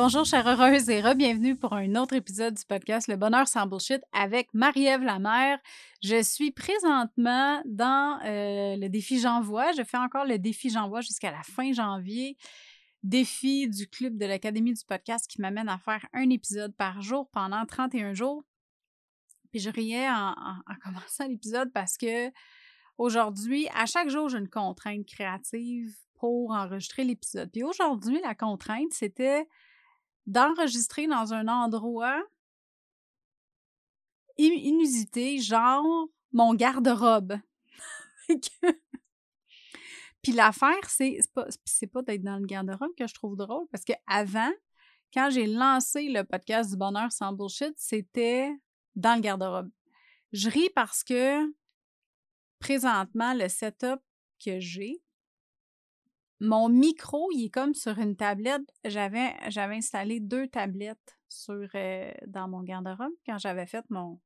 Bonjour, chère heureuse, et re-bienvenue pour un autre épisode du podcast Le Bonheur sans Bullshit avec Marie-Ève Lamère. Je suis présentement dans euh, le défi J'envoie. Je fais encore le défi J'envoie jusqu'à la fin janvier. Défi du club de l'Académie du podcast qui m'amène à faire un épisode par jour pendant 31 jours. Puis je riais en, en commençant l'épisode parce que aujourd'hui, à chaque jour, j'ai une contrainte créative pour enregistrer l'épisode. Puis aujourd'hui, la contrainte, c'était d'enregistrer dans un endroit inusité, genre mon garde-robe. Puis l'affaire, c'est pas, pas d'être dans le garde-robe que je trouve drôle, parce que avant, quand j'ai lancé le podcast du bonheur sans bullshit, c'était dans le garde-robe. Je ris parce que présentement, le setup que j'ai, mon micro, il est comme sur une tablette. J'avais, j'avais installé deux tablettes sur, euh, dans mon garde-robe quand j'avais fait mon,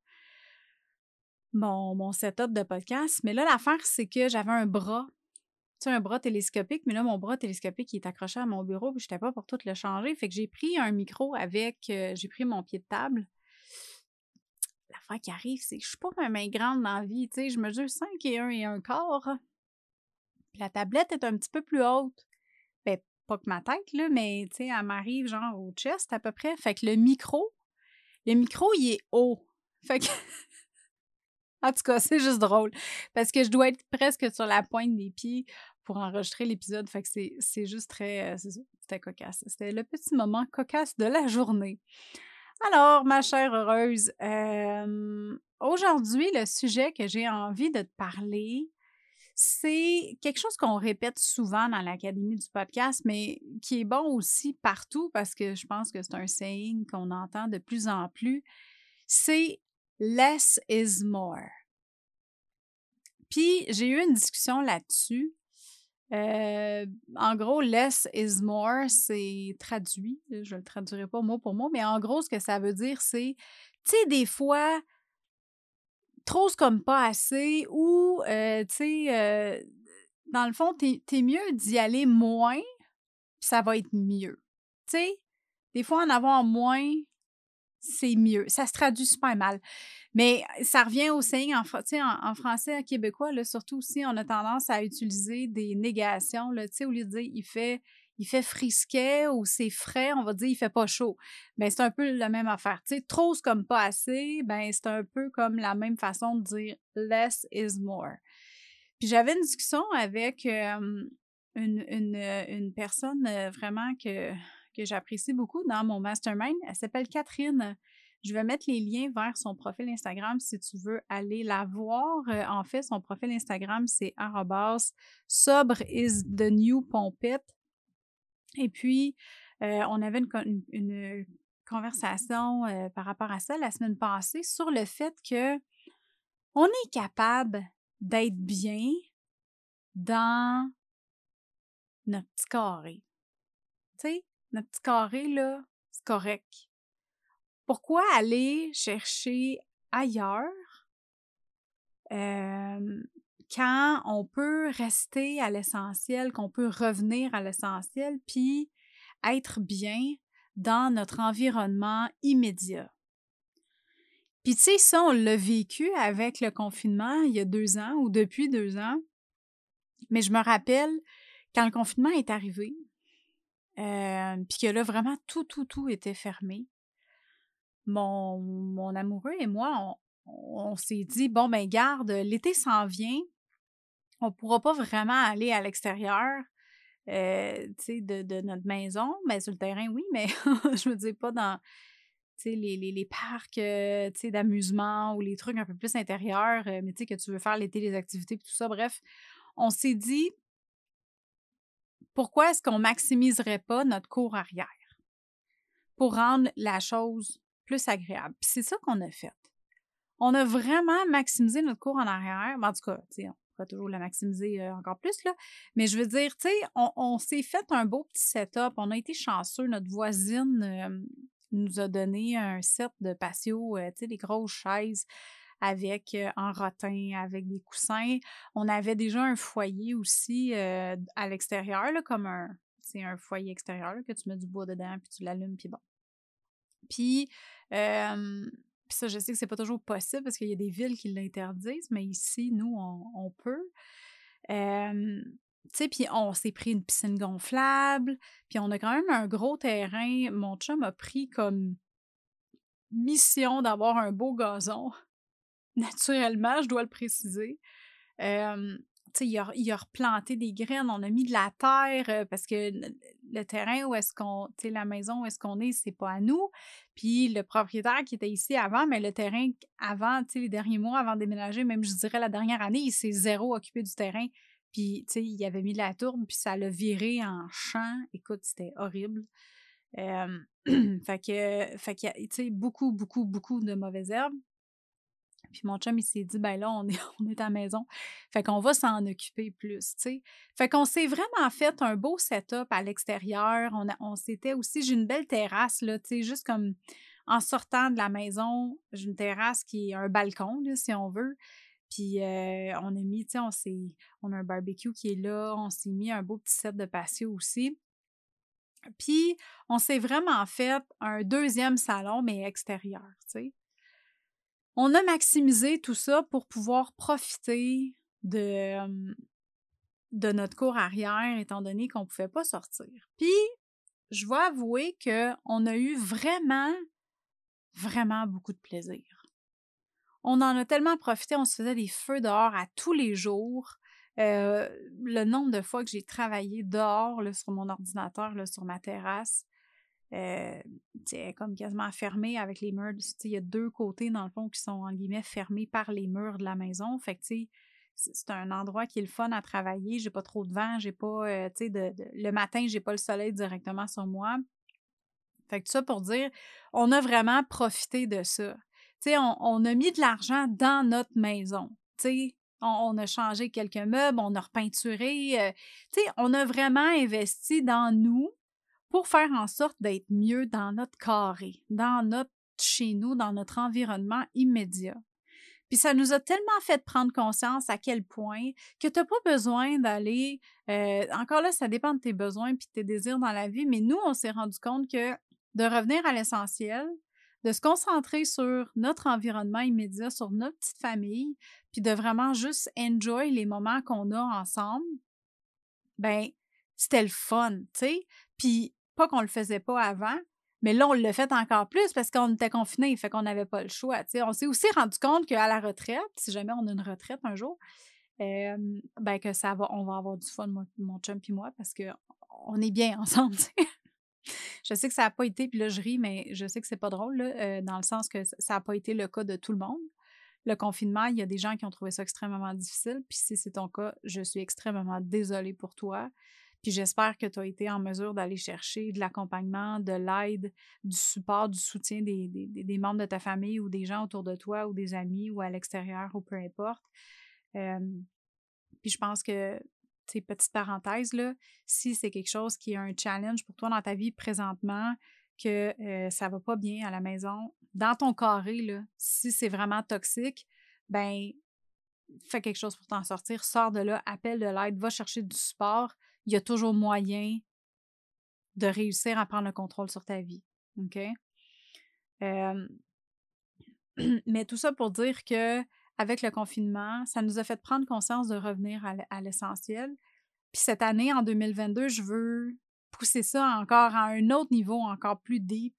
mon, mon setup de podcast. Mais là, l'affaire, c'est que j'avais un bras. Tu sais, un bras télescopique, mais là, mon bras télescopique, il est accroché à mon bureau, je n'étais pas pour tout le changer. Fait que j'ai pris un micro avec, euh, j'ai pris mon pied de table. L'affaire qui arrive, c'est que je suis pas ma main grande dans la vie, tu sais, je mesure 5 et 1 et un quart la tablette est un petit peu plus haute. Ben, pas que ma tête, là, mais tu sais, elle m'arrive genre au chest à peu près. Fait que le micro, le micro, il est haut. Fait que. en tout cas, c'est juste drôle. Parce que je dois être presque sur la pointe des pieds pour enregistrer l'épisode. Fait que c'est juste très. Euh, c'était cocasse. C'était le petit moment cocasse de la journée. Alors, ma chère heureuse, euh, aujourd'hui, le sujet que j'ai envie de te parler, c'est quelque chose qu'on répète souvent dans l'Académie du podcast, mais qui est bon aussi partout parce que je pense que c'est un saying qu'on entend de plus en plus. C'est less is more. Puis j'ai eu une discussion là-dessus. Euh, en gros, less is more, c'est traduit. Je ne le traduirai pas mot pour mot, mais en gros, ce que ça veut dire, c'est, tu sais, des fois, comme pas assez ou, euh, tu sais, euh, dans le fond, t'es es mieux d'y aller moins, ça va être mieux. Tu sais, des fois, en avoir moins, c'est mieux. Ça se traduit super mal. Mais ça revient au saying en, en, en français québécois, là, surtout aussi, on a tendance à utiliser des négations. Là, au lieu de dire il fait il fait frisquet ou c'est frais, on va dire il fait pas chaud. Mais ben, c'est un peu la même affaire. Tu trop comme pas assez, ben c'est un peu comme la même façon de dire less is more. Puis j'avais une discussion avec une, une, personne vraiment que, que j'apprécie beaucoup dans mon mastermind. Elle s'appelle Catherine. Je vais mettre les liens vers son profil Instagram si tu veux aller la voir. en fait, son profil Instagram, c'est sobre is the new pompette. Et puis, on avait une, conversation par rapport à ça la semaine passée sur le fait que on est capable d'être bien dans notre petit carré. Tu sais, notre petit carré, là, c'est correct. Pourquoi aller chercher ailleurs quand on peut rester à l'essentiel, qu'on peut revenir à l'essentiel, puis être bien dans notre environnement immédiat. Puis tu sais, ça, on l'a vécu avec le confinement il y a deux ans ou depuis deux ans. Mais je me rappelle quand le confinement est arrivé, euh, puis que là, vraiment, tout, tout, tout était fermé. mon, mon amoureux et moi, on, s'est dit, bon, ben garde, l'été s'en vient, on ne pourra pas vraiment aller à l'extérieur. Euh, de, de, notre maison, mais sur le terrain, oui, mais je me dis pas dans les, les, parcs d'amusement ou les trucs un peu plus intérieurs, mais que tu veux faire l'été, les activités, tout ça. Bref, on s'est dit, pourquoi est-ce qu'on maximiserait pas notre cours arrière pour rendre la chose plus agréable? Puis c'est ça qu'on a fait. On a vraiment maximisé notre cours en arrière. en tout cas, on pourrait toujours la maximiser euh, encore plus, là. Mais je veux dire, tu sais, on, s'est fait un beau petit setup. On a été chanceux. Notre voisine nous a donné un set de patio, euh, tu sais, des grosses chaises avec en rotin, avec des coussins. On avait déjà un foyer aussi à l'extérieur, comme un, c'est un foyer extérieur que tu mets du bois dedans, puis tu l'allumes, puis bon. Puis, ça, je sais que c'est pas toujours possible parce qu'il y a des villes qui l'interdisent, mais ici, nous, on, peut. tu sais, puis on s'est pris une piscine gonflable, puis on a quand même un gros terrain. Mon chum a pris comme mission d'avoir un beau gazon naturellement, je dois le préciser. il, a, il a replanté des graines, on a mis de la terre parce que le terrain où est-ce qu'on, tu la maison où est-ce qu'on est, c'est pas à nous. Puis le propriétaire qui était ici avant, mais le terrain avant, tu les derniers mois avant de déménager, même je dirais la dernière année, il s'est zéro occupé du terrain. Puis, tu il avait mis la tourbe, puis ça l'a viré en champ. Écoute, c'était horrible. fait que, fait que, beaucoup, beaucoup, beaucoup de mauvaises herbes. Puis mon chum, il s'est dit, ben là, on est, on est à la maison. Fait qu'on va s'en occuper plus, tu sais. Fait qu'on s'est vraiment fait un beau setup à l'extérieur. On, on s'était aussi, j'ai une belle terrasse, là, tu sais, juste comme en sortant de la maison, j'ai une terrasse qui est un balcon, là, si on veut. Puis euh, on a mis, tu sais, on, on a un barbecue qui est là. On s'est mis un beau petit set de patio aussi. Puis, on s'est vraiment fait un deuxième salon, mais extérieur, tu sais. On a maximisé tout ça pour pouvoir profiter de, notre cours arrière, étant donné qu'on ne pouvait pas sortir. Puis, je vais avouer qu'on a eu vraiment, vraiment beaucoup de plaisir. On en a tellement profité, on se faisait des feux dehors à tous les jours. le nombre de fois que j'ai travaillé dehors sur mon ordinateur, sur ma terrasse, euh, comme quasiment fermé avec les murs. Il y a deux côtés, dans le fond, qui sont, en guillemets, fermés par les murs de la maison. Fait que, c'est un endroit qui est le fun à travailler. J'ai pas trop de vent, j'ai pas, euh, tu sais, de, le matin, j'ai pas le soleil directement sur moi. Fait que tout ça pour dire, on a vraiment profité de ça. Tu sais, on, a mis de l'argent dans notre maison. Tu sais, on, a changé quelques meubles, on a repeinturé. Euh, tu sais, on a vraiment investi dans nous pour faire en sorte d'être mieux dans notre carré, dans notre chez nous, dans notre environnement immédiat. Puis ça nous a tellement fait prendre conscience à quel point que tu n'as pas besoin d'aller. Euh, encore là, ça dépend de tes besoins et de tes désirs dans la vie, mais nous, on s'est rendu compte que de revenir à l'essentiel, de se concentrer sur notre environnement immédiat, sur notre petite famille, puis de vraiment juste enjoy les moments qu'on a ensemble, ben c'était le fun, tu sais. Puis pas qu'on le faisait pas avant, mais là, on le fait encore plus parce qu'on était confinés, fait qu'on n'avait pas le choix. On s'est aussi rendu compte qu'à la retraite, si jamais on a une retraite un jour, ben que ça va, on va avoir du fun, mon, chum et moi, parce qu'on est bien ensemble. je sais que ça n'a pas été, puis là, je ris, mais je sais que c'est pas drôle, euh, dans le sens que ça n'a pas été le cas de tout le monde. Le confinement, il y a des gens qui ont trouvé ça extrêmement difficile, puis si c'est ton cas, je suis extrêmement désolée pour toi. Puis j'espère que tu as été en mesure d'aller chercher de l'accompagnement, de l'aide, du support, du soutien des, des, membres de ta famille ou des gens autour de toi ou des amis ou à l'extérieur ou peu importe. puis je pense que, tu petite parenthèse, là, si c'est quelque chose qui est un challenge pour toi dans ta vie présentement, que euh, ça va pas bien à la maison, dans ton carré, là, si c'est vraiment toxique, ben fais quelque chose pour t'en sortir, sors de là, appelle de l'aide, va chercher du support il y a toujours moyen de réussir à prendre le contrôle sur ta vie. OK? mais tout ça pour dire que avec le confinement, ça nous a fait prendre conscience de revenir à l'essentiel. Puis cette année, en 2022, je veux pousser ça encore à un autre niveau, encore plus deep,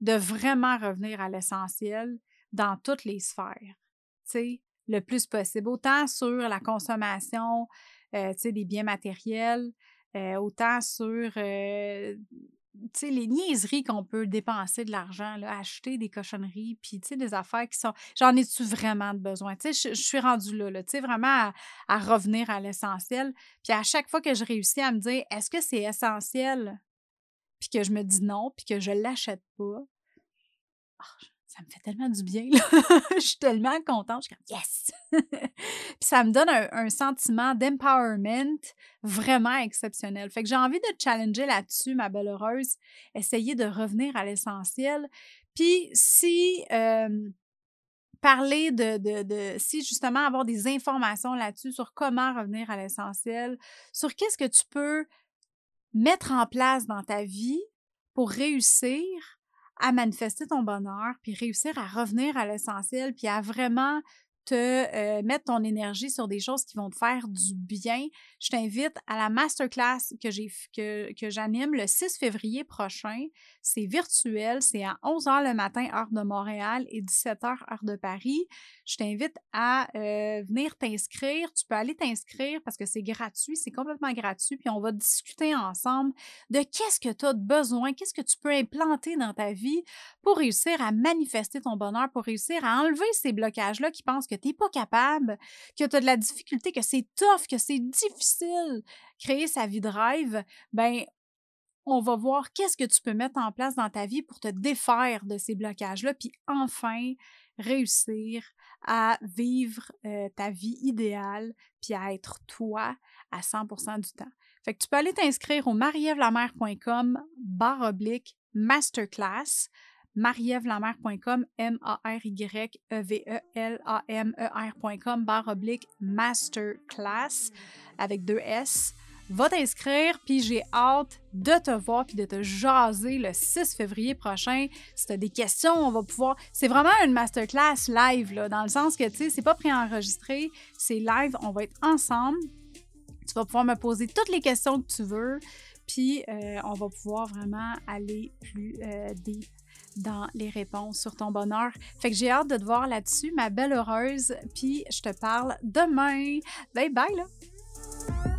de vraiment revenir à l'essentiel dans toutes les sphères, tu sais, le plus possible, autant sur la consommation, tu sais, des biens matériels, euh, autant sur euh, les niaiseries qu'on peut dépenser de l'argent, acheter des cochonneries, puis des affaires qui sont. J'en ai-tu vraiment besoin? Je, suis rendue là, là vraiment à, revenir à l'essentiel. Puis à chaque fois que je réussis à me dire est-ce que c'est essentiel? Puis que je me dis non, puis que je l'achète pas. Oh, ça me fait tellement du bien. je suis tellement contente. Je suis comme yes! Puis ça me donne un, sentiment d'empowerment vraiment exceptionnel. Fait que j'ai envie de challenger là-dessus, ma belle heureuse, essayer de revenir à l'essentiel. Puis si parler de, de, de, si justement avoir des informations là-dessus sur comment revenir à l'essentiel, sur qu'est-ce que tu peux mettre en place dans ta vie pour réussir à manifester ton bonheur, puis réussir à revenir à l'essentiel, puis à vraiment te euh, mettre ton énergie sur des choses qui vont te faire du bien, je t'invite à la masterclass que j'anime le 6 février prochain. C'est virtuel, c'est à 11h le matin heure de Montréal et 17h heure de Paris. Je t'invite à euh, venir t'inscrire. Tu peux aller t'inscrire parce que c'est gratuit, c'est complètement gratuit puis on va discuter ensemble de qu'est-ce que tu as besoin, qu'est-ce que tu peux implanter dans ta vie pour réussir à manifester ton bonheur, pour réussir à enlever ces blocages là qui pensent que tu pas capable, que tu de la difficulté, que c'est tough, que c'est difficile créer sa vie de rêve, ben on va voir qu'est-ce que tu peux mettre en place dans ta vie pour te défaire de ces blocages-là, puis enfin réussir à vivre euh, ta vie idéale, puis à être toi à 100% du temps. Fait que tu peux aller t'inscrire au marievlamer.com barre oblique masterclass marievlamer.com, M-A-R-Y-E-V-E-L-A-M-E-R.com, barre oblique masterclass avec deux S. Va t'inscrire, puis j'ai hâte de te voir puis de te jaser le 6 février prochain. Si tu as des questions, on va pouvoir. C'est vraiment une masterclass live, là, dans le sens que, tu sais, c'est pas préenregistré, c'est live, on va être ensemble. Tu vas pouvoir me poser toutes les questions que tu veux, puis euh, on va pouvoir vraiment aller plus euh, deep dans les réponses sur ton bonheur. Fait que j'ai hâte de te voir là-dessus, ma belle heureuse, puis je te parle demain. Bye bye là!